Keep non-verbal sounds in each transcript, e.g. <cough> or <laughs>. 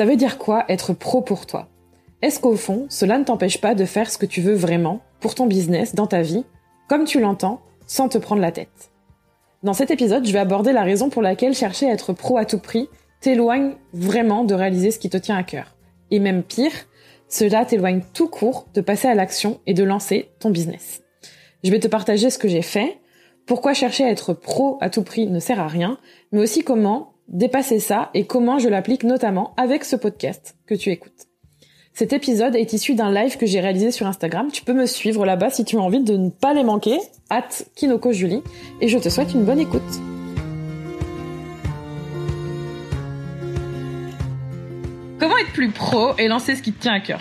Ça veut dire quoi être pro pour toi? Est-ce qu'au fond, cela ne t'empêche pas de faire ce que tu veux vraiment pour ton business, dans ta vie, comme tu l'entends, sans te prendre la tête? Dans cet épisode, je vais aborder la raison pour laquelle chercher à être pro à tout prix t'éloigne vraiment de réaliser ce qui te tient à cœur. Et même pire, cela t'éloigne tout court de passer à l'action et de lancer ton business. Je vais te partager ce que j'ai fait, pourquoi chercher à être pro à tout prix ne sert à rien, mais aussi comment dépasser ça et comment je l'applique notamment avec ce podcast que tu écoutes. Cet épisode est issu d'un live que j'ai réalisé sur Instagram. Tu peux me suivre là-bas si tu as envie de ne pas les manquer. At Kinoko Julie. Et je te souhaite une bonne écoute. Comment être plus pro et lancer ce qui te tient à cœur?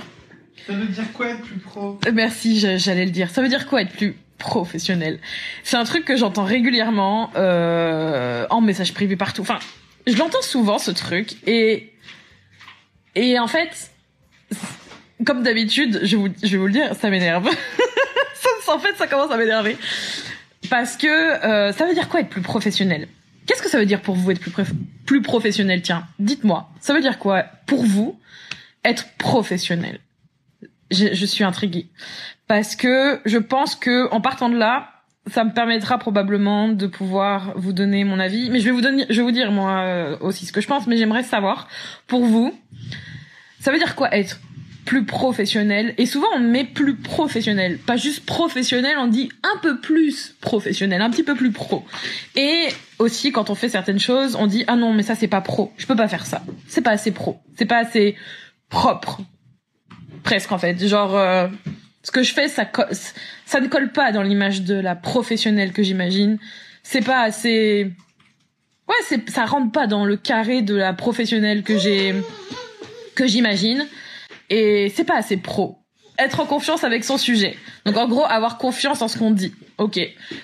Ça veut dire quoi être plus pro? Merci, j'allais le dire. Ça veut dire quoi être plus professionnel? C'est un truc que j'entends régulièrement euh, en message privé partout. Enfin, je l'entends souvent ce truc et et en fait, comme d'habitude, je, vous, je vais vous le dire, ça m'énerve. <laughs> en fait, ça commence à m'énerver. Parce que euh, ça veut dire quoi être plus professionnel? Qu'est-ce que ça veut dire pour vous être plus, plus professionnel? Tiens, dites-moi. Ça veut dire quoi pour vous être professionnel? Je, je suis intriguée. Parce que je pense que en partant de là, ça me permettra probablement de pouvoir vous donner mon avis. Mais je vais vous donner, je vais vous dire moi euh, aussi ce que je pense. Mais j'aimerais savoir pour vous, ça veut dire quoi être plus professionnel? Et souvent on met plus professionnel. Pas juste professionnel on dit un peu plus professionnel un petit peu plus pro. Et aussi quand on fait certaines choses on dit ah non mais ça c'est pas pro. Je peux pas faire ça. C'est pas assez pro. C'est pas assez propre. Presque en fait. Genre euh, ce que je fais ça ça ne colle pas dans l'image de la professionnelle que j'imagine c'est pas assez ouais c'est ça rentre pas dans le carré de la professionnelle que j'ai que j'imagine et c'est pas assez pro. Être en confiance avec son sujet. Donc en gros, avoir confiance en ce qu'on dit. Ok.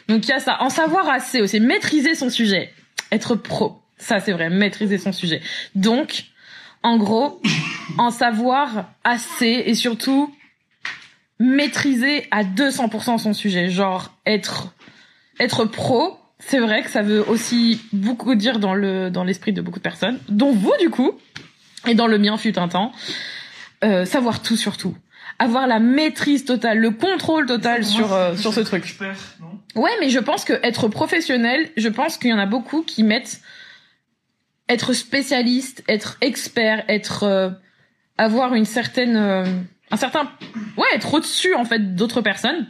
Donc il y a ça. En savoir assez aussi. Maîtriser son sujet. Être pro. Ça c'est vrai. Maîtriser son sujet. Donc, en gros, en savoir assez et surtout maîtriser à 200% son sujet. Genre être être pro. C'est vrai que ça veut aussi beaucoup dire dans le dans l'esprit de beaucoup de personnes, dont vous du coup, et dans le mien fut un temps. Euh, savoir tout sur tout, avoir la maîtrise totale, le contrôle total sur euh, sur ce truc. Expert, non? Ouais, mais je pense que être professionnel, je pense qu'il y en a beaucoup qui mettent être spécialiste, être expert, être euh, avoir une certaine un certain ouais, être au-dessus en fait d'autres personnes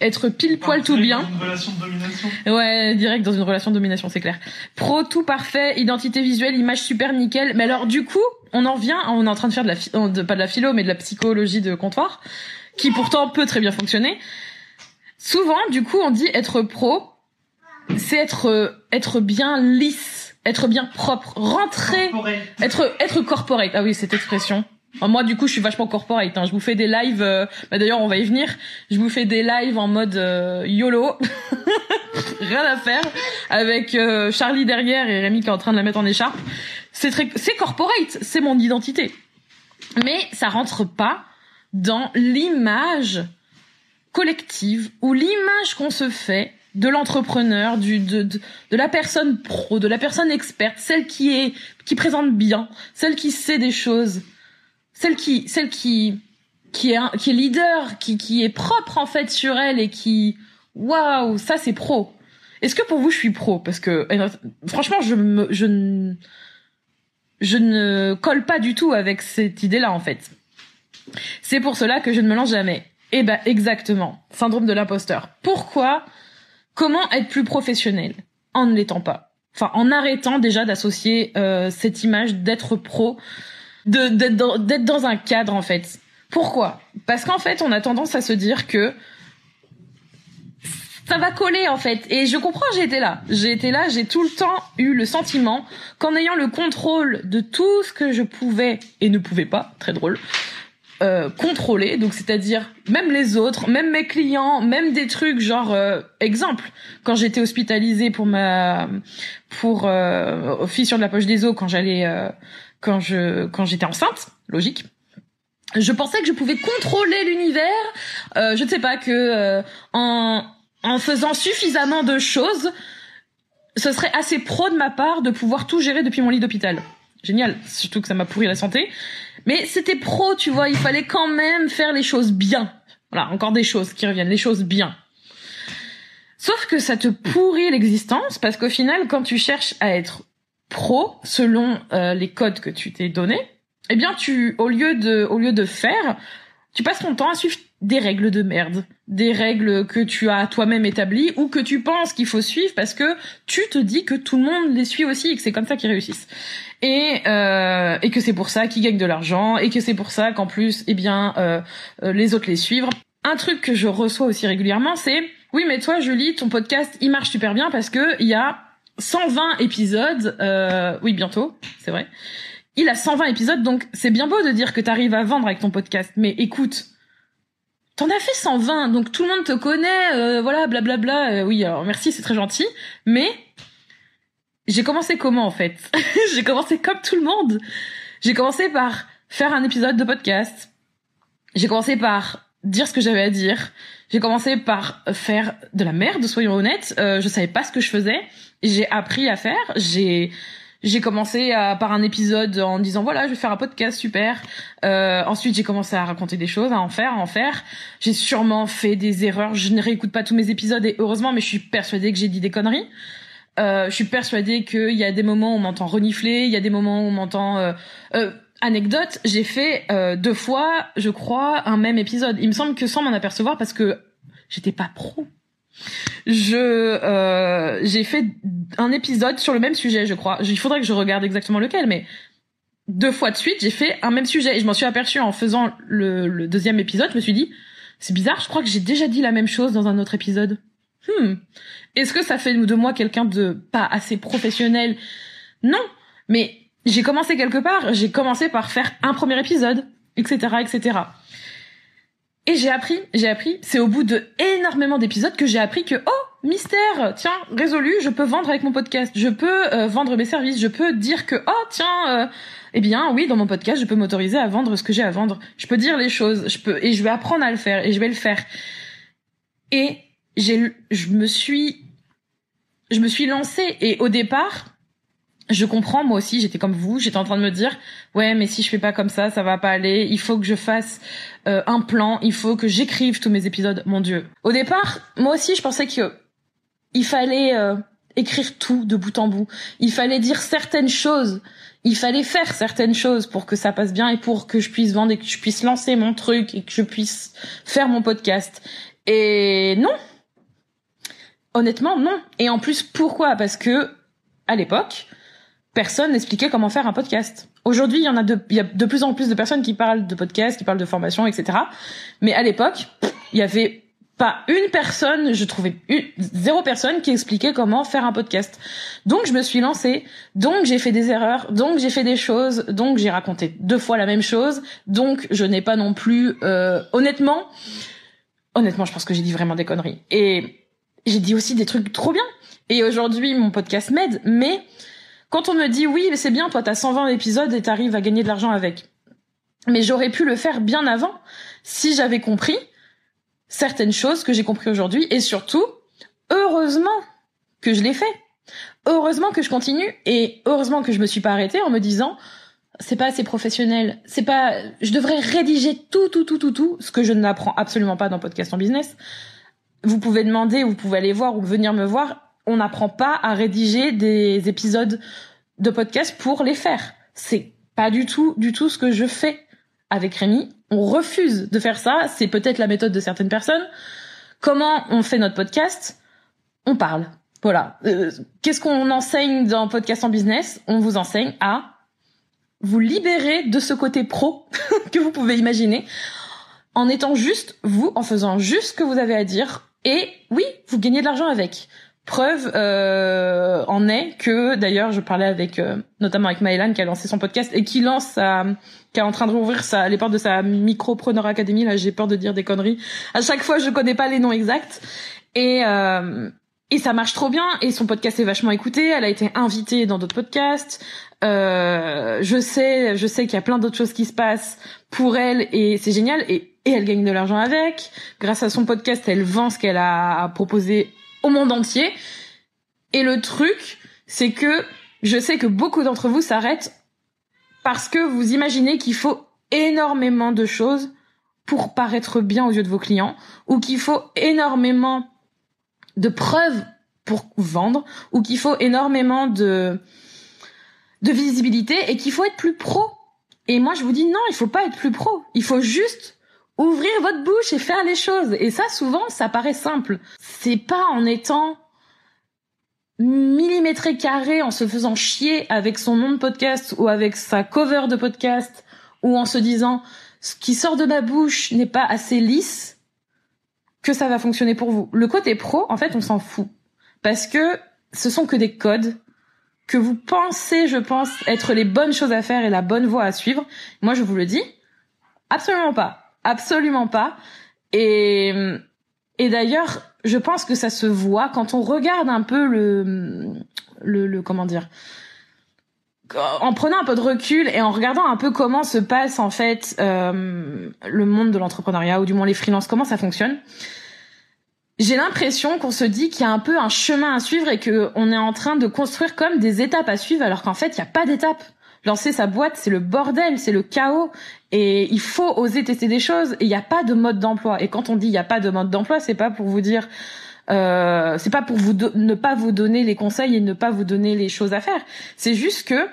être pile poil tout bien. Dans une relation de domination. Ouais, direct dans une relation de domination, c'est clair. Pro tout parfait, identité visuelle, image super nickel. Mais alors du coup, on en revient, on est en train de faire de la de, pas de la philo mais de la psychologie de comptoir qui pourtant peut très bien fonctionner. Souvent, du coup, on dit être pro, c'est être être bien lisse, être bien propre, rentrer, être être corporate. Ah oui, cette expression moi, du coup, je suis vachement corporate. Hein. Je vous fais des lives. Euh, bah, D'ailleurs, on va y venir. Je vous fais des lives en mode euh, YOLO, <laughs> rien à faire, avec euh, Charlie derrière et Rémi qui est en train de la mettre en écharpe. C'est très, corporate. C'est mon identité. Mais ça rentre pas dans l'image collective ou l'image qu'on se fait de l'entrepreneur, du de, de, de, la personne pro, de la personne experte, celle qui est qui présente bien, celle qui sait des choses celle qui celle qui qui est qui est leader, qui qui est propre en fait sur elle et qui waouh, ça c'est pro. Est-ce que pour vous je suis pro? Parce que eh, franchement je me je ne je ne colle pas du tout avec cette idée-là en fait. C'est pour cela que je ne me lance jamais. Eh ben exactement, syndrome de l'imposteur. Pourquoi? Comment être plus professionnel en ne l'étant pas? Enfin, en arrêtant déjà d'associer euh, cette image d'être pro d'être dans, dans un cadre en fait. Pourquoi? Parce qu'en fait, on a tendance à se dire que ça va coller en fait. Et je comprends, j'ai été là. J'ai été là, j'ai tout le temps eu le sentiment qu'en ayant le contrôle de tout ce que je pouvais et ne pouvais pas, très drôle, euh, contrôler, donc c'est-à-dire même les autres, même mes clients, même des trucs genre euh, exemple quand j'étais hospitalisée pour ma pour euh, fissure de la poche des os quand j'allais euh, quand je quand j'étais enceinte, logique. Je pensais que je pouvais contrôler l'univers, euh, je ne sais pas que euh, en en faisant suffisamment de choses, ce serait assez pro de ma part de pouvoir tout gérer depuis mon lit d'hôpital. Génial, surtout que ça m'a pourri la santé. Mais c'était pro, tu vois, il fallait quand même faire les choses bien. Voilà, encore des choses qui reviennent, les choses bien. Sauf que ça te pourrit l'existence parce qu'au final, quand tu cherches à être pro selon euh, les codes que tu t'es donnés, eh bien, tu, au lieu de, au lieu de faire, tu passes ton temps à suivre des règles de merde, des règles que tu as toi-même établies ou que tu penses qu'il faut suivre parce que tu te dis que tout le monde les suit aussi et que c'est comme ça qu'ils réussissent. Et, euh, et que c'est pour ça qu'ils gagnent de l'argent et que c'est pour ça qu'en plus, eh bien, euh, les autres les suivent. Un truc que je reçois aussi régulièrement, c'est oui, mais toi, Julie, ton podcast, il marche super bien parce que il y a 120 épisodes. Euh, oui, bientôt, c'est vrai. Il a 120 épisodes, donc c'est bien beau de dire que t'arrives à vendre avec ton podcast. Mais écoute, t'en as fait 120, donc tout le monde te connaît, euh, voilà, blablabla. Euh, oui, alors merci, c'est très gentil. Mais j'ai commencé comment en fait <laughs> J'ai commencé comme tout le monde. J'ai commencé par faire un épisode de podcast. J'ai commencé par dire ce que j'avais à dire. J'ai commencé par faire de la merde, soyons honnêtes. Euh, je savais pas ce que je faisais. J'ai appris à faire. J'ai j'ai commencé à, par un épisode en disant voilà je vais faire un podcast super. Euh, ensuite j'ai commencé à raconter des choses, à en faire, à en faire. J'ai sûrement fait des erreurs. Je ne réécoute pas tous mes épisodes et heureusement, mais je suis persuadée que j'ai dit des conneries. Euh, je suis persuadée qu'il y a des moments où on m'entend renifler, il y a des moments où on m'entend. Euh, euh, anecdote, j'ai fait euh, deux fois, je crois, un même épisode. Il me semble que sans m'en apercevoir parce que j'étais pas pro. Je euh, j'ai fait un épisode sur le même sujet, je crois. Il faudrait que je regarde exactement lequel, mais deux fois de suite, j'ai fait un même sujet et je m'en suis aperçue en faisant le, le deuxième épisode. Je me suis dit, c'est bizarre, je crois que j'ai déjà dit la même chose dans un autre épisode. Hmm. Est-ce que ça fait de moi quelqu'un de pas assez professionnel? Non, mais j'ai commencé quelque part. J'ai commencé par faire un premier épisode, etc., etc. Et j'ai appris, j'ai appris. C'est au bout de énormément d'épisodes que j'ai appris que oh mystère, tiens résolu, je peux vendre avec mon podcast, je peux euh, vendre mes services, je peux dire que oh tiens, euh, eh bien oui dans mon podcast je peux m'autoriser à vendre ce que j'ai à vendre, je peux dire les choses, je peux et je vais apprendre à le faire et je vais le faire. Et j'ai, je me suis, je me suis lancée et au départ je comprends moi aussi j'étais comme vous j'étais en train de me dire ouais mais si je fais pas comme ça ça va pas aller il faut que je fasse euh, un plan il faut que j'écrive tous mes épisodes mon dieu. Au départ moi aussi je pensais que il fallait euh, écrire tout de bout en bout. Il fallait dire certaines choses. Il fallait faire certaines choses pour que ça passe bien et pour que je puisse vendre et que je puisse lancer mon truc et que je puisse faire mon podcast. Et non. Honnêtement non. Et en plus pourquoi? Parce que à l'époque personne n'expliquait comment faire un podcast. Aujourd'hui, il y en a de, il y a de plus en plus de personnes qui parlent de podcast, qui parlent de formation, etc. Mais à l'époque, il y avait pas une personne, je trouvais zéro personne qui expliquait comment faire un podcast. Donc je me suis lancée, donc j'ai fait des erreurs, donc j'ai fait des choses, donc j'ai raconté deux fois la même chose, donc je n'ai pas non plus, euh, honnêtement, honnêtement, je pense que j'ai dit vraiment des conneries. Et j'ai dit aussi des trucs trop bien. Et aujourd'hui, mon podcast m'aide, mais quand on me dit oui, mais c'est bien, toi t'as 120 épisodes et t'arrives à gagner de l'argent avec. Mais j'aurais pu le faire bien avant si j'avais compris certaines choses que j'ai compris aujourd'hui et surtout, heureusement que je l'ai fait. Heureusement que je continue et heureusement que je me suis pas arrêtée en me disant c'est pas assez professionnel, c'est pas je devrais rédiger tout tout tout tout tout ce que je n'apprends absolument pas dans podcast en business. Vous pouvez demander, vous pouvez aller voir ou venir me voir, on n'apprend pas à rédiger des épisodes de podcast pour les faire. C'est pas du tout, du tout ce que je fais avec Rémi. On refuse de faire ça. C'est peut-être la méthode de certaines personnes. Comment on fait notre podcast? On parle. Voilà. Euh, Qu'est-ce qu'on enseigne dans podcast en business? On vous enseigne à vous libérer de ce côté pro <laughs> que vous pouvez imaginer en étant juste vous, en faisant juste ce que vous avez à dire. Et oui, vous gagnez de l'argent avec. Preuve euh, en est que d'ailleurs je parlais avec euh, notamment avec Maëlan qui a lancé son podcast et qui lance sa qui est en train de rouvrir sa, les portes de sa micropreneur academy. Là j'ai peur de dire des conneries. À chaque fois je connais pas les noms exacts. Et euh, et ça marche trop bien. Et son podcast est vachement écouté. Elle a été invitée dans d'autres podcasts. Euh, je sais je sais qu'il y a plein d'autres choses qui se passent pour elle et c'est génial. Et et elle gagne de l'argent avec. Grâce à son podcast elle vend ce qu'elle a proposé au monde entier. Et le truc, c'est que je sais que beaucoup d'entre vous s'arrêtent parce que vous imaginez qu'il faut énormément de choses pour paraître bien aux yeux de vos clients, ou qu'il faut énormément de preuves pour vendre, ou qu'il faut énormément de, visibilité et qu'il faut être plus pro. Et moi, je vous dis non, il faut pas être plus pro. Il faut juste ouvrir votre bouche et faire les choses. Et ça, souvent, ça paraît simple. C'est pas en étant millimétré carré, en se faisant chier avec son nom de podcast ou avec sa cover de podcast ou en se disant ce qui sort de ma bouche n'est pas assez lisse que ça va fonctionner pour vous. Le côté pro, en fait, on s'en fout. Parce que ce sont que des codes que vous pensez, je pense, être les bonnes choses à faire et la bonne voie à suivre. Moi, je vous le dis, absolument pas absolument pas. Et, d'ailleurs, je pense que ça se voit quand on regarde un peu le, le, comment dire, en prenant un peu de recul et en regardant un peu comment se passe en fait euh, le monde de l'entrepreneuriat ou du moins les freelances, comment ça fonctionne. J'ai l'impression qu'on se dit qu'il y a un peu un chemin à suivre et que on est en train de construire comme des étapes à suivre alors qu'en fait il n'y a pas d'étapes. Lancer sa boîte, c'est le bordel, c'est le chaos. Et il faut oser tester des choses. Et il n'y a pas de mode d'emploi. Et quand on dit il n'y a pas de mode d'emploi, c'est pas pour vous dire, euh, c'est pas pour vous ne pas vous donner les conseils et ne pas vous donner les choses à faire. C'est juste que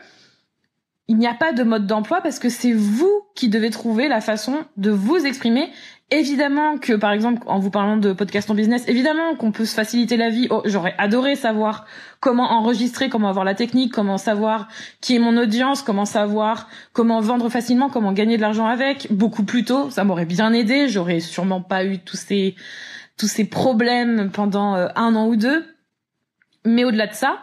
il n'y a pas de mode d'emploi parce que c'est vous qui devez trouver la façon de vous exprimer Évidemment que, par exemple, en vous parlant de podcast en business, évidemment qu'on peut se faciliter la vie. Oh, j'aurais adoré savoir comment enregistrer, comment avoir la technique, comment savoir qui est mon audience, comment savoir comment vendre facilement, comment gagner de l'argent avec. Beaucoup plus tôt, ça m'aurait bien aidé. J'aurais sûrement pas eu tous ces tous ces problèmes pendant euh, un an ou deux. Mais au-delà de ça,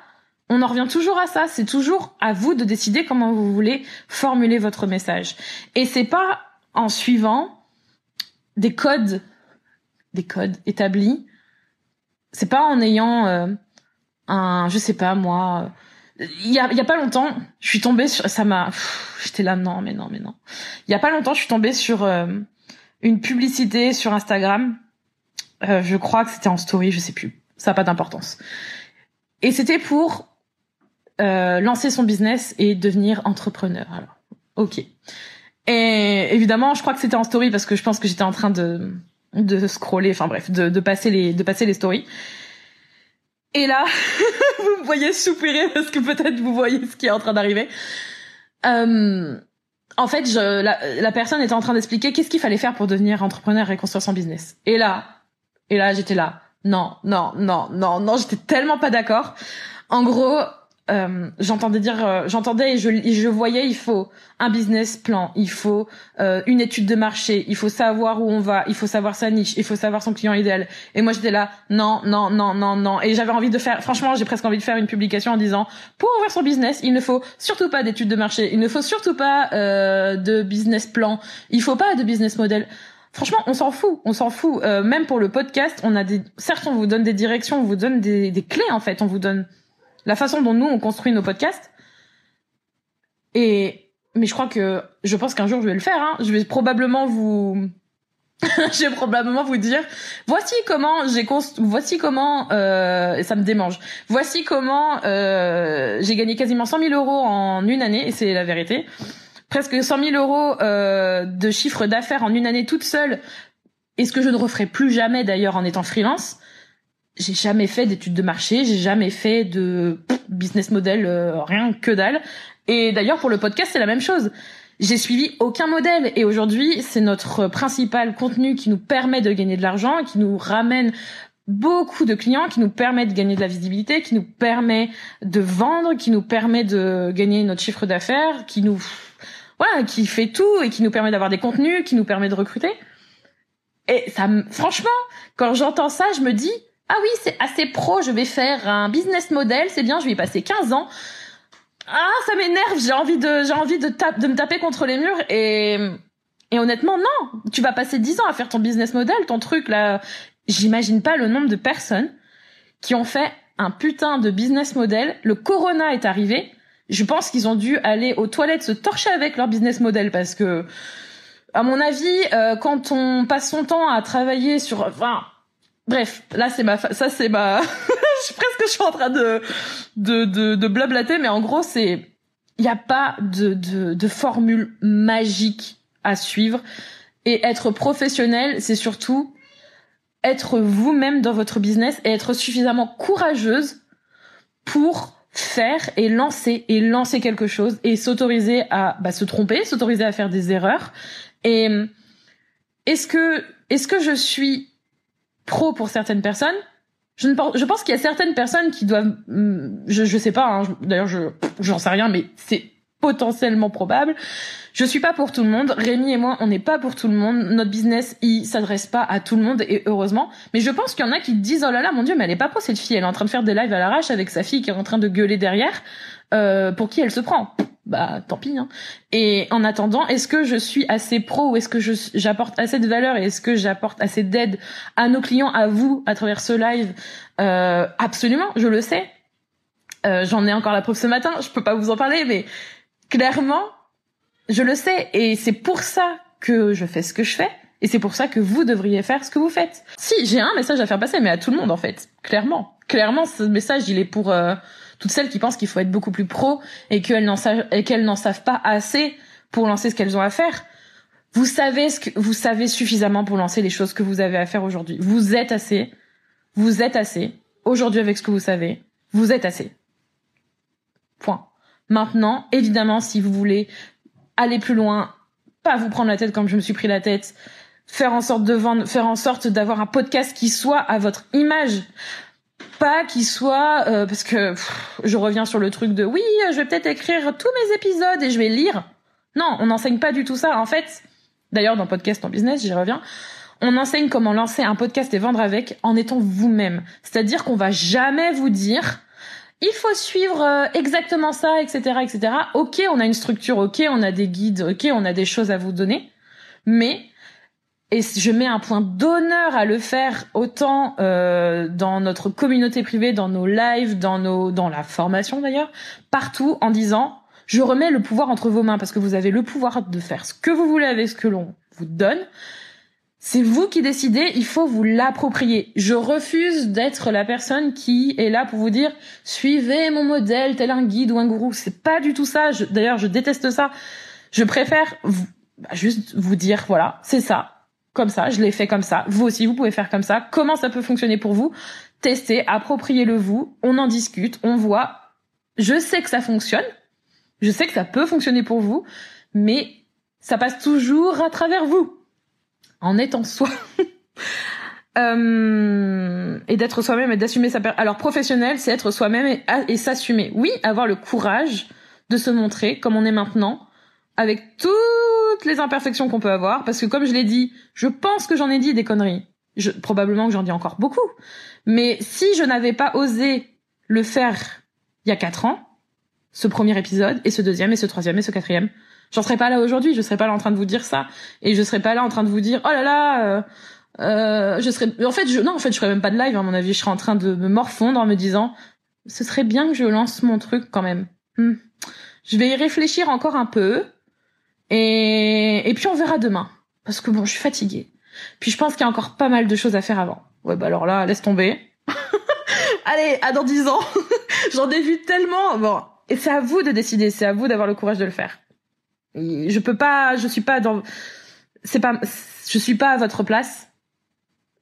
on en revient toujours à ça. C'est toujours à vous de décider comment vous voulez formuler votre message. Et c'est pas en suivant des codes, des codes établis. C'est pas en ayant euh, un, je sais pas moi. Il y a, y a pas longtemps, je suis tombée sur, ça m'a, j'étais là non mais non mais non. Il y a pas longtemps, je suis tombée sur euh, une publicité sur Instagram. Euh, je crois que c'était en story, je sais plus. Ça a pas d'importance. Et c'était pour lancer son business et devenir entrepreneur. Alors, ok. Et évidemment, je crois que c'était en story parce que je pense que j'étais en train de de scroller, enfin bref, de, de passer les de passer les stories. Et là, <laughs> vous me voyez soupirer parce que peut-être vous voyez ce qui est en train d'arriver. Euh, en fait, je, la, la personne était en train d'expliquer qu'est-ce qu'il fallait faire pour devenir entrepreneur et construire son business. Et là, et là, j'étais là. Non, non, non, non, non, j'étais tellement pas d'accord. En gros, euh, j'entendais dire, euh, j'entendais et je, je voyais, il faut un business plan, il faut euh, une étude de marché, il faut savoir où on va, il faut savoir sa niche, il faut savoir son client idéal. Et moi j'étais là, non, non, non, non, non. Et j'avais envie de faire, franchement, j'ai presque envie de faire une publication en disant, pour ouvrir son business, il ne faut surtout pas d'étude de marché, il ne faut surtout pas de business plan, il faut pas de business model. Franchement, on s'en fout, on s'en fout. même pour le podcast, on a des, certes, on vous donne des directions, on vous donne des, des clés en fait, on vous donne la façon dont nous on construit nos podcasts. Et mais je crois que je pense qu'un jour je vais le faire. Hein. Je vais probablement vous <laughs> je vais probablement vous dire voici comment j'ai const... voici comment euh, ça me démange voici comment euh, j'ai gagné quasiment 100 000 euros en une année et c'est la vérité presque 100 000 euros euh, de chiffre d'affaires en une année toute seule et ce que je ne referai plus jamais d'ailleurs en étant freelance j'ai jamais fait d'études de marché, j'ai jamais fait de business model, euh, rien que dalle. Et d'ailleurs pour le podcast c'est la même chose. J'ai suivi aucun modèle et aujourd'hui c'est notre principal contenu qui nous permet de gagner de l'argent, qui nous ramène beaucoup de clients, qui nous permet de gagner de la visibilité, qui nous permet de vendre, qui nous permet de gagner notre chiffre d'affaires, qui nous voilà, qui fait tout et qui nous permet d'avoir des contenus, qui nous permet de recruter. Et ça, franchement, quand j'entends ça, je me dis, Ah oui, c'est assez pro, je vais faire un business model, c'est bien, je vais y passer 15 ans. Ah, ça m'énerve, j'ai envie de j'ai envie de, de me taper contre les murs et et honnêtement non, tu vas passer 10 ans à faire ton business model, ton truc là. J'imagine pas le nombre de personnes qui ont fait un putain de business model. Le corona est arrivé. Je pense qu'ils ont dû aller aux toilettes se torcher avec leur business model parce que à mon avis, euh, quand on passe son temps à travailler sur, enfin, bref, là c'est ma, ça c'est ma, <laughs> je presque, je suis en train de, de, de, de blablater, mais en gros c'est, il n'y a pas de, de, de formule magique à suivre. Et être professionnel, c'est surtout être vous-même dans votre business et être suffisamment courageuse pour faire et lancer et lancer quelque chose et s'autoriser à bah, se tromper, s'autoriser à faire des erreurs. Et est-ce que est-ce que je suis pro pour certaines personnes je, ne pense, je pense qu'il y a certaines personnes qui doivent, hmm, je, je sais pas, hein, d'ailleurs je j'en sais rien, mais c'est potentiellement probable. Je suis pas pour tout le monde. Rémi et moi, on n'est pas pour tout le monde. Notre business, il s'adresse pas à tout le monde et heureusement. Mais je pense qu'il y en a qui disent oh là là, mon dieu, mais elle est pas pro cette fille. Elle est en train de faire des lives à l'arrache avec sa fille qui est en train de gueuler derrière. Euh, pour qui elle se prend bah tant pis. Hein. Et en attendant, est-ce que je suis assez pro ou est-ce que j'apporte assez de valeur et est-ce que j'apporte assez d'aide à nos clients, à vous, à travers ce live? Euh, Absolument, je le sais. Euh, J'en ai encore la preuve ce matin. Je peux pas vous en parler, mais clairement, je le sais. Et c'est pour ça que je fais ce que je fais. Et c'est pour ça que vous devriez faire ce que vous faites. Si, j'ai un message à faire passer, mais à tout le monde en fait. Clairement. Clairement, ce message, il est pour... Euh, toutes celles qui pensent qu'il faut être beaucoup plus pro et qu'elles n'en savent, pas assez pour lancer ce qu'elles ont à faire. Vous savez ce que, vous savez suffisamment pour lancer les choses que vous avez à faire aujourd'hui. Vous êtes assez. Vous êtes assez. Aujourd'hui avec ce que vous savez. Vous êtes assez. Point. Maintenant, évidemment, si vous voulez aller plus loin, pas vous prendre la tête comme je me suis pris la tête, faire en sorte de vendre, faire en sorte d'avoir un podcast qui soit à votre image, pas qu'il soit euh, parce que je reviens sur le truc de oui, je vais peut-être écrire tous mes épisodes et je vais lire. Non, on n'enseigne pas du tout ça. En fait, d'ailleurs dans podcast en business, j'y reviens. On enseigne comment lancer un podcast et vendre avec en étant vous-même. C'est-à-dire qu'on va jamais vous dire il faut suivre euh, exactement ça, etc., etc. Ok, on a une structure, ok, on a des guides, ok, on a des choses à vous donner, mais et je mets un point d'honneur à le faire autant euh, dans notre communauté privée, dans nos lives, dans nos dans la formation d'ailleurs, partout en disant je remets le pouvoir entre vos mains parce que vous avez le pouvoir de faire ce que vous voulez avec ce que l'on vous donne. C'est vous qui décidez, il faut vous l'approprier. Je refuse d'être la personne qui est là pour vous dire suivez mon modèle tel un guide ou un gourou. C'est pas du tout ça. D'ailleurs, je déteste ça. Je préfère bah, juste vous dire voilà, c'est ça comme ça, je l'ai fait comme ça. Vous aussi, vous pouvez faire comme ça. Comment ça peut fonctionner pour vous? Testez, appropriez-le vous. On en discute, on voit. Je sais que ça fonctionne. Je sais que ça peut fonctionner pour vous, mais ça passe toujours à travers vous, en étant soi. <laughs> euh, et d'être soi-même et d'assumer sa personne. Alors professionnel, c'est être soi-même et, et s'assumer. Oui, avoir le courage de se montrer comme on est maintenant, avec tout les imperfections qu'on peut avoir, parce que comme je l'ai dit, je pense que j'en ai dit des conneries. Je, probablement que j'en dis encore beaucoup. Mais si je n'avais pas osé le faire il y a quatre ans, ce premier épisode, et ce deuxième, et ce troisième, et ce quatrième, j'en serais pas là aujourd'hui, je serais pas là en train de vous dire ça. Et je serais pas là en train de vous dire, oh là là, euh, euh, je serais, en fait, je, non, en fait, je ferais même pas de live, à mon avis, je serais en train de me morfondre en me disant, ce serait bien que je lance mon truc quand même. Hmm. Je vais y réfléchir encore un peu, et, et puis on verra demain. Parce que bon, je suis fatiguée. Puis je pense qu'il y a encore pas mal de choses à faire avant. Ouais, bah alors là, laisse tomber. <laughs> Allez, à dans dix ans. <laughs> J'en ai vu tellement. Bon, et c'est à vous de décider, c'est à vous d'avoir le courage de le faire. je peux pas, je suis pas dans, c'est pas, je suis pas à votre place,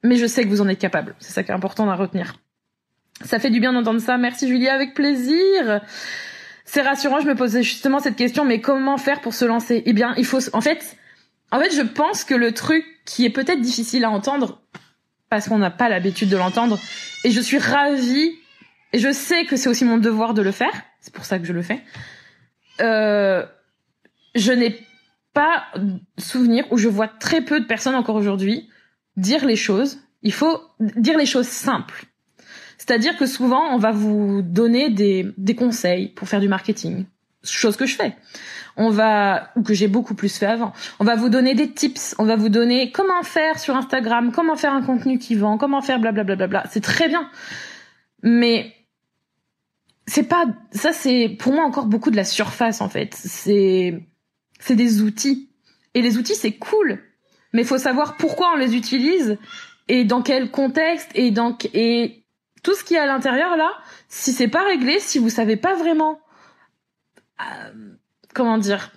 mais je sais que vous en êtes capable. C'est ça qui est important à retenir. Ça fait du bien d'entendre ça. Merci Julia, avec plaisir c'est rassurant. Je me posais justement cette question, mais comment faire pour se lancer? Eh bien, il faut, en fait, en fait, je pense que le truc qui est peut-être difficile à entendre, parce qu'on n'a pas l'habitude de l'entendre, et je suis ravie, et je sais que c'est aussi mon devoir de le faire. C'est pour ça que je le fais. Euh, je n'ai pas souvenir où je vois très peu de personnes encore aujourd'hui dire les choses. Il faut dire les choses simples. C'est-à-dire que souvent, on va vous donner des, des conseils pour faire du marketing, chose que je fais. On va, ou que j'ai beaucoup plus fait avant. On va vous donner des tips. On va vous donner comment faire sur Instagram, comment faire un contenu qui vend, comment faire blablabla. Bla bla bla. C'est très bien. Mais c'est pas, ça c'est pour moi encore beaucoup de la surface en fait. C'est, c'est des outils. Et les outils c'est cool. Mais faut savoir pourquoi on les utilise et dans quel contexte et dans, et tout ce qui est à l'intérieur là, si c'est pas réglé, si vous savez pas vraiment, euh, comment dire,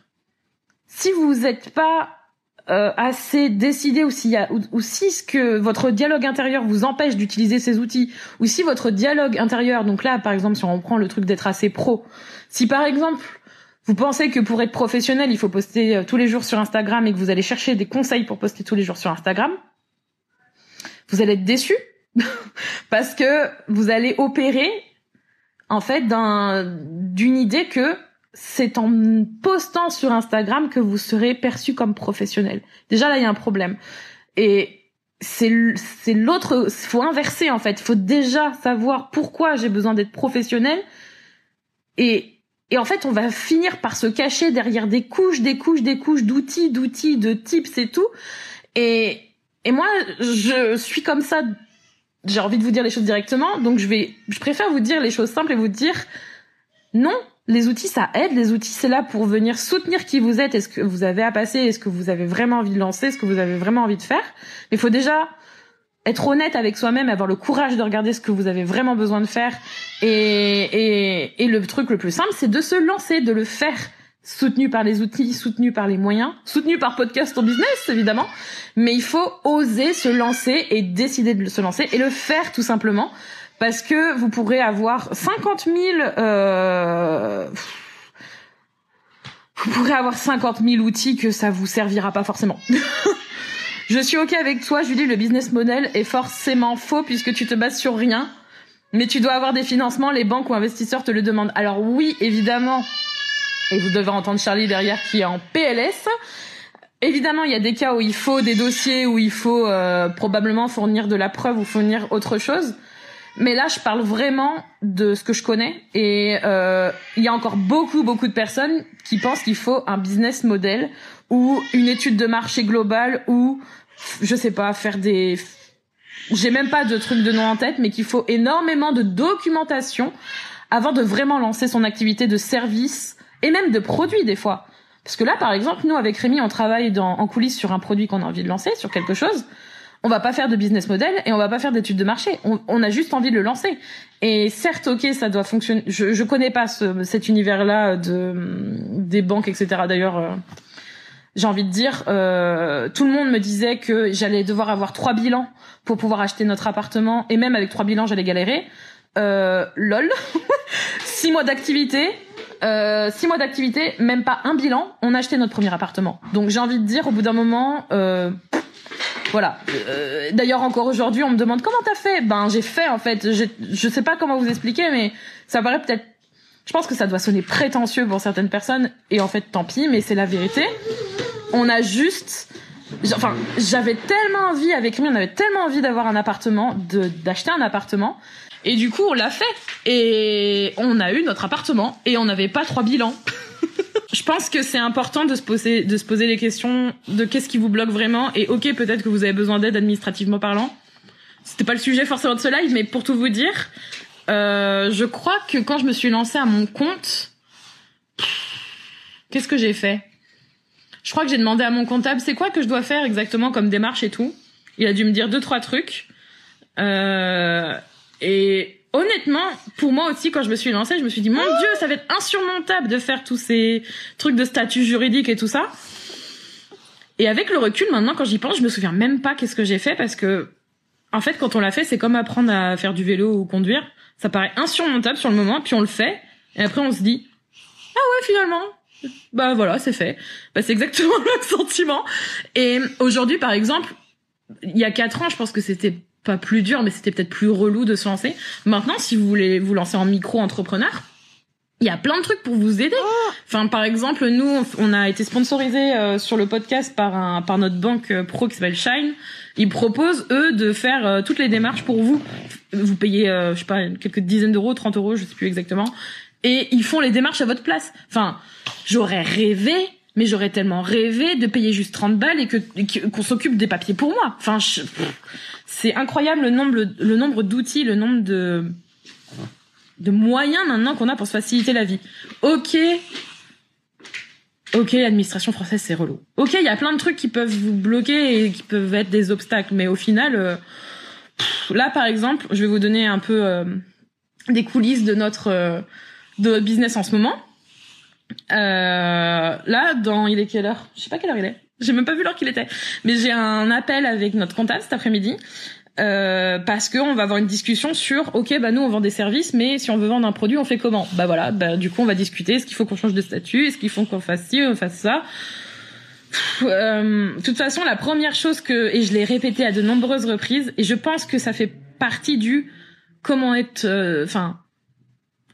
si vous êtes pas euh, assez décidé ou y a ou, si ce que votre dialogue intérieur vous empêche d'utiliser ces outils ou si votre dialogue intérieur donc là par exemple si on prend le truc d'être assez pro si par exemple vous pensez que pour être professionnel il faut poster euh, tous les jours sur Instagram et que vous allez chercher des conseils pour poster tous les jours sur Instagram vous allez être déçu <laughs> parce que vous allez opérer en fait d'un d'une idée que c'est en postant sur Instagram que vous serez perçu comme professionnel. Déjà là, il y a un problème. Et c'est c'est l'autre faut inverser en fait, faut déjà savoir pourquoi j'ai besoin d'être professionnel et et en fait, on va finir par se cacher derrière des couches, des couches, des couches d'outils, d'outils, de tips et tout. Et et moi, je suis comme ça. J'ai envie de vous dire les choses directement, donc je vais, je préfère vous dire les choses simples et vous dire non, les outils, ça aide. Les outils, c'est là pour venir soutenir qui vous êtes. Est-ce que vous avez à passer Est-ce que vous avez vraiment envie de lancer Est-ce que vous avez vraiment envie de faire Mais il faut déjà être honnête avec soi-même, avoir le courage de regarder ce que vous avez vraiment besoin de faire. Et, et, et le truc le plus simple, c'est de se lancer, de le faire soutenu par les outils, soutenu par les moyens, soutenu par podcast en business évidemment, mais il faut oser se lancer et décider de se lancer et le faire tout simplement parce que vous pourrez avoir 50 000 euh, vous pourrez avoir 50 000 outils que ça vous servira pas forcément. <laughs> Je suis ok avec toi, Julie. Le business model est forcément faux puisque tu te bases sur rien. Mais tu dois avoir des financements, les banques ou investisseurs te le demandent. Alors oui, évidemment. Et vous devez entendre Charlie derrière qui est en PLS. Évidemment, il y a des cas où il faut des dossiers, où il faut euh, probablement fournir de la preuve ou fournir autre chose. Mais là, je parle vraiment de ce que je connais. Et euh, il y a encore beaucoup, beaucoup de personnes qui pensent qu'il faut un business model ou une étude de marché globale ou, je sais pas, faire des... J'ai même pas de truc de nom en tête, mais qu'il faut énormément de documentation avant de vraiment lancer son activité de service et même de produit des fois. Parce que là, par exemple, nous, avec Rémi, on travaille dans, en coulisses sur un produit qu'on a envie de lancer, sur quelque chose on va pas faire de business model et on va pas faire d'études de marché. On, a juste envie de le lancer. Et certes, ok, ça doit fonctionner. Je, je connais pas ce, cet univers-là de des banques, etc. D'ailleurs, euh, j'ai envie de dire, euh, tout le monde me disait que j'allais devoir avoir trois bilans pour pouvoir acheter notre appartement, et même avec trois bilans, j'allais galérer. Euh, lol, <laughs> six mois d'activité. Euh, six mois d'activité, même pas un bilan, on a acheté notre premier appartement. Donc j'ai envie de dire, au bout d'un moment, euh, voilà. Euh, d'ailleurs, encore aujourd'hui, on me demande comment t'as fait? Ben, j'ai fait en fait. Je sais pas comment vous expliquer, mais ça paraît peut-être. Je pense que ça doit sonner prétentieux pour certaines personnes, et en fait, tant pis, mais c'est la vérité. On a juste. Enfin, j'avais tellement envie avec lui, on avait tellement envie d'avoir un appartement, d'acheter un appartement, et du coup, on l'a fait. Et on a eu notre appartement, et on n'avait pas trois bilans. <laughs> je pense que c'est important de se poser de se poser les questions de qu'est-ce qui vous bloque vraiment. Et ok peut-être que vous avez besoin d'aide administrativement parlant. C'était pas le sujet forcément de ce live mais pour tout vous dire euh, je crois que quand je me suis lancée à mon compte qu'est-ce que j'ai fait? Je crois que j'ai demandé à mon comptable c'est quoi que je dois faire exactement comme démarche et tout? Il a dû me dire deux trois trucs. Euh, et honnêtement, pour moi aussi, quand je me suis lancée, je me suis dit, mon Dieu, ça va être insurmontable de faire tous ces trucs de statut juridique et tout ça. Et avec le recul, maintenant, quand j'y pense, je me souviens même pas qu'est-ce que j'ai fait parce que, en fait, quand on l'a fait, c'est comme apprendre à faire du vélo ou conduire. Ça paraît insurmontable sur le moment, puis on le fait, et après on se dit, ah ouais, finalement, bah voilà, c'est fait. Bah c'est exactement <laughs> le sentiment. Et aujourd'hui, par exemple, il y a quatre ans, je pense que c'était pas plus dur, mais c'était peut-être plus relou de se lancer. Maintenant, si vous voulez vous lancer en micro-entrepreneur, il y a plein de trucs pour vous aider. Enfin, par exemple, nous, on a été sponsorisé euh, sur le podcast par par notre banque euh, pro qui s'appelle Shine. Ils proposent eux de faire euh, toutes les démarches pour vous. Vous payez, je sais pas, quelques dizaines d'euros, 30 euros, je sais plus exactement, et ils font les démarches à votre place. Enfin, j'aurais rêvé. Mais j'aurais tellement rêvé de payer juste 30 balles et que qu'on s'occupe des papiers pour moi. Enfin, c'est incroyable le nombre le nombre d'outils, le nombre de de moyens maintenant qu'on a pour se faciliter la vie. Ok, ok, l'administration française c'est relou. Ok, il y a plein de trucs qui peuvent vous bloquer et qui peuvent être des obstacles, mais au final, euh, là par exemple, je vais vous donner un peu euh, des coulisses de notre euh, de notre business en ce moment. Là, dans il est quelle heure? Je sais pas quelle heure il est. J'ai même pas vu l'heure qu'il était. Mais j'ai un appel avec notre comptable cet après-midi euh, parce qu'on va avoir une discussion sur ok bah nous on vend des services mais si on veut vendre un produit on fait comment? Bah voilà bah du coup on va discuter. Est-ce qu'il faut qu'on change de statut? Est-ce qu'il faut qu'on fasse ci on fasse ça? Euh, de toute façon la première chose que et je l'ai répété à de nombreuses reprises et je pense que ça fait partie du comment être euh, enfin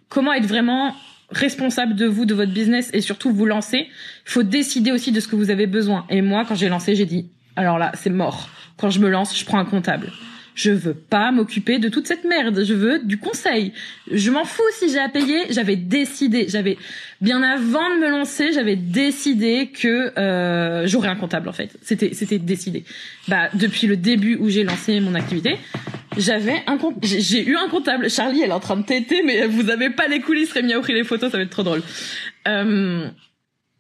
comment être vraiment responsable de vous de votre business et surtout vous lancer il faut décider aussi de ce que vous avez besoin et moi quand j'ai lancé j'ai dit alors là c'est mort quand je me lance, je prends un comptable. Je veux pas m'occuper de toute cette merde. Je veux du conseil. Je m'en fous si j'ai à payer. J'avais décidé, j'avais bien avant de me lancer, j'avais décidé que euh, j'aurais un comptable en fait. C'était c'était décidé. Bah depuis le début où j'ai lancé mon activité, j'avais un compte. J'ai eu un comptable. Charlie, elle est en train de téter, mais vous avez pas les coulisses. Rémi a pris les photos, ça va être trop drôle. Euh,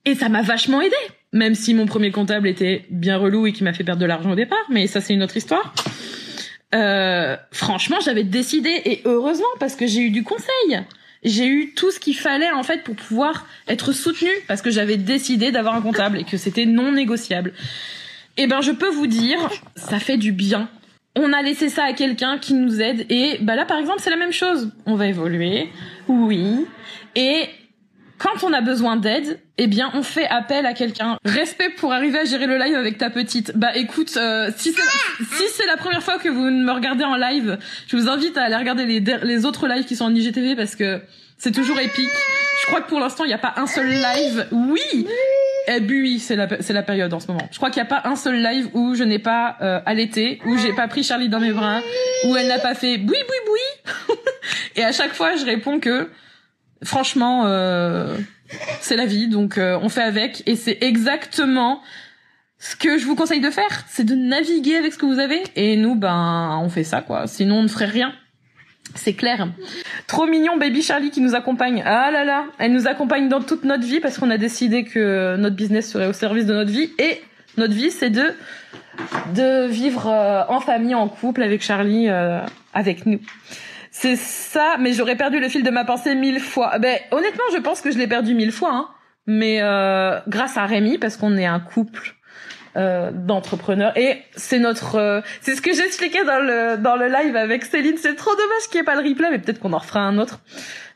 et ça m'a vachement aidé même si mon premier comptable était bien relou et qui m'a fait perdre de l'argent au départ, mais ça c'est une autre histoire. Euh, franchement, j'avais décidé et heureusement parce que j'ai eu du conseil. J'ai eu tout ce qu'il fallait en fait pour pouvoir être soutenue parce que j'avais décidé d'avoir un comptable et que c'était non négociable. Eh ben je peux vous dire, ça fait du bien. On a laissé ça à quelqu'un qui nous aide et bah là par exemple c'est la même chose. On va évoluer, oui, et quand on a besoin d'aide, eh bien, on fait appel à quelqu'un. Respect pour arriver à gérer le live avec ta petite. Bah, écoute, euh, si c'est si la première fois que vous me regardez en live, je vous invite à aller regarder les les autres lives qui sont en IGTV parce que c'est toujours épique. Je crois que pour l'instant, il n'y a pas un seul live. Oui. Eh oui, c'est la c'est la période en ce moment. Je crois qu'il n'y a pas un seul live où je n'ai pas euh, allaité, où j'ai pas pris Charlie dans mes bras, où elle n'a pas fait boui boui boui. <laughs> Et à chaque fois, je réponds que franchement, euh, c'est la vie, donc euh, on fait avec. Et c'est exactement ce que je vous conseille de faire, c'est de naviguer avec ce que vous avez. Et nous, ben, on fait ça, quoi. Sinon, on ne ferait rien. C'est clair. Trop mignon, baby Charlie qui nous accompagne. Ah là là, elle nous accompagne dans toute notre vie parce qu'on a décidé que notre business serait au service de notre vie. Et notre vie, c'est de de vivre euh, en famille, en couple avec Charlie, avec nous. C'est ça, mais j'aurais perdu le fil de ma pensée mille fois. Ben, honnêtement, je pense que je l'ai perdu mille fois, hein. Mais euh, grâce à Rémi, parce qu'on est un couple euh, d'entrepreneurs. Et c'est notre... Euh, c'est ce que j'expliquais dans le, dans le live avec Céline. C'est trop dommage qu'il n'y ait pas le replay, mais peut-être qu'on en refera un autre.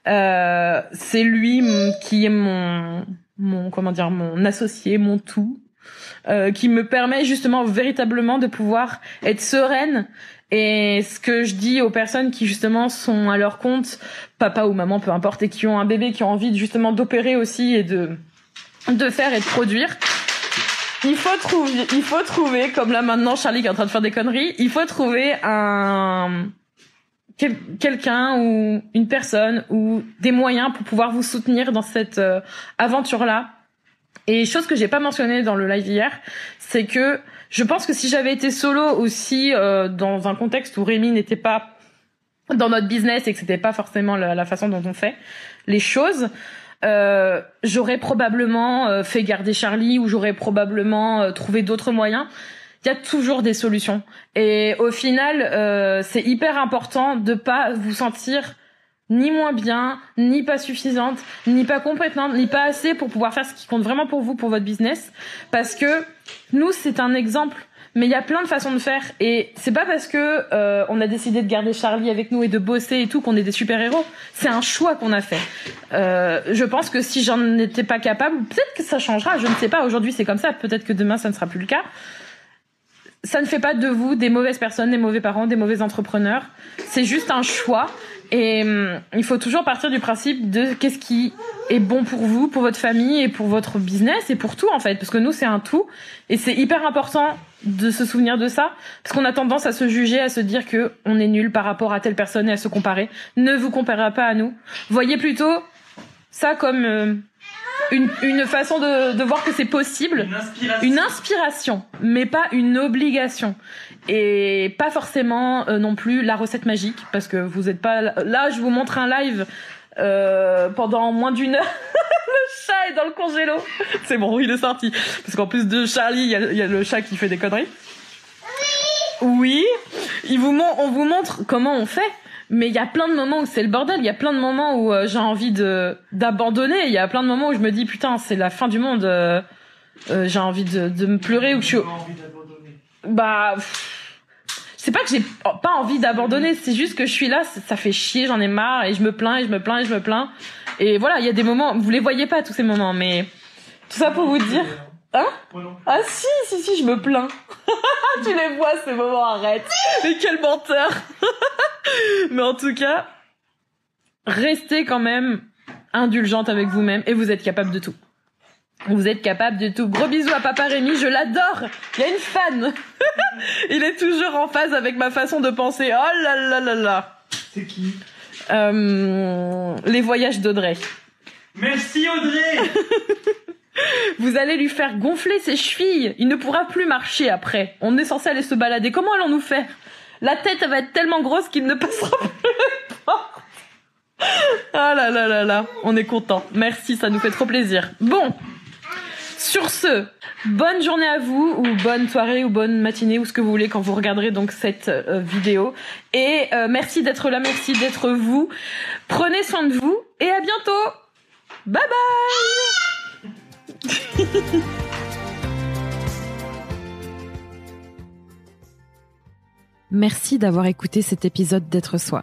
Euh, c'est lui qui est mon, mon... Comment dire Mon associé, mon tout. Euh, qui me permet justement véritablement de pouvoir être sereine et ce que je dis aux personnes qui justement sont à leur compte, papa ou maman, peu importe, et qui ont un bébé qui ont envie justement d'opérer aussi et de de faire et de produire, il faut trouver, il faut trouver, comme là maintenant Charlie qui est en train de faire des conneries, il faut trouver un quelqu'un ou une personne ou des moyens pour pouvoir vous soutenir dans cette euh, aventure là. Et chose que j'ai pas mentionné dans le live hier, c'est que je pense que si j'avais été solo aussi euh, dans un contexte où Rémi n'était pas dans notre business et que c'était pas forcément la, façon dont on fait les choses, euh, j'aurais probablement euh, fait garder Charlie ou j'aurais probablement euh, trouvé d'autres moyens. Il y a toujours des solutions. Et au final, c'est hyper important de pas vous sentir ni moins bien, ni pas suffisante, ni pas compétente, ni pas assez pour pouvoir faire ce qui compte vraiment pour vous, pour votre business. Parce que nous, c'est un exemple. Mais il y a plein de façons de faire et c'est pas parce que euh, on a décidé de garder Charlie avec nous et de bosser et tout qu'on est des super héros. C'est un choix qu'on a fait. Euh, je pense que si j'en étais pas capable, peut-être que ça changera. Je ne sais pas. Aujourd'hui c'est comme ça. Peut-être que demain ça ne sera plus le cas. Ça ne fait pas de vous des mauvaises personnes, des mauvais parents, des mauvais entrepreneurs. C'est juste un choix Et hum, il faut toujours partir du principe de qu'est-ce qui est bon pour vous, pour votre famille et pour votre business et pour tout en fait, parce que nous c'est un tout et c'est hyper important de se souvenir de ça, parce qu'on a tendance à se juger, à se dire que on est nul par rapport à telle personne et à se comparer. Ne vous comparez pas à nous. Voyez plutôt ça comme euh, une, une façon de, de voir que c'est possible Une inspiration. une inspiration, mais pas une obligation. Et pas forcément euh, non plus la recette magique, parce que vous êtes pas là. Là, je vous montre un live euh, pendant moins d'une heure. <laughs> le chat est dans le congélo. C'est bon, il est sorti. Parce qu'en plus de Charlie, il y a, il y a le chat qui fait des conneries. Oui. Il vous mon- on vous montre comment on fait. Mais il y a plein de moments où c'est le bordel. Il y a plein de moments où euh, j'ai envie de d'abandonner. Il y a plein de moments où je me dis putain c'est la fin du monde. euh, euh, j'ai envie de, de me pleurer ou que je suis envie d'abandonner. bah pff, c'est pas que j'ai pas envie d'abandonner c'est juste que je suis là ça fait chier j'en ai marre et je me plains et je me plains et je me plains. Et voilà il y a des moments vous les voyez pas tous ces moments mais tout ça pour vous dire Hein? Ah si si si je me plains. <laughs> Tu les vois ces moments arrête. Mais quel menteur. <laughs> Mais en tout cas restez quand même indulgente avec vous-même et vous êtes capable de tout vous êtes capable de tout. Gros bisous à Papa Rémi, je l'adore. Il y a une fan. <laughs> Il est toujours en phase avec ma façon de penser. Oh là là là là. C'est qui Euh, les voyages d'Audrey. Merci Audrey <laughs> Vous allez lui faire gonfler ses chevilles. Il ne pourra plus marcher après. On est censé aller se balader. Comment allons-nous faire? La tête elle va être tellement grosse qu'il ne passera <laughs> plus. Ah là là là là. On est content. Merci, ça nous fait trop plaisir. Bon. Sur ce, bonne journée à vous, ou bonne soirée, ou bonne matinée, ou ce que vous voulez quand vous regarderez donc cette euh, vidéo. Et euh, merci d'être là, merci d'être vous. Prenez soin de vous, et à bientôt Bye bye <laughs> Merci d'avoir écouté cet épisode d'être soi.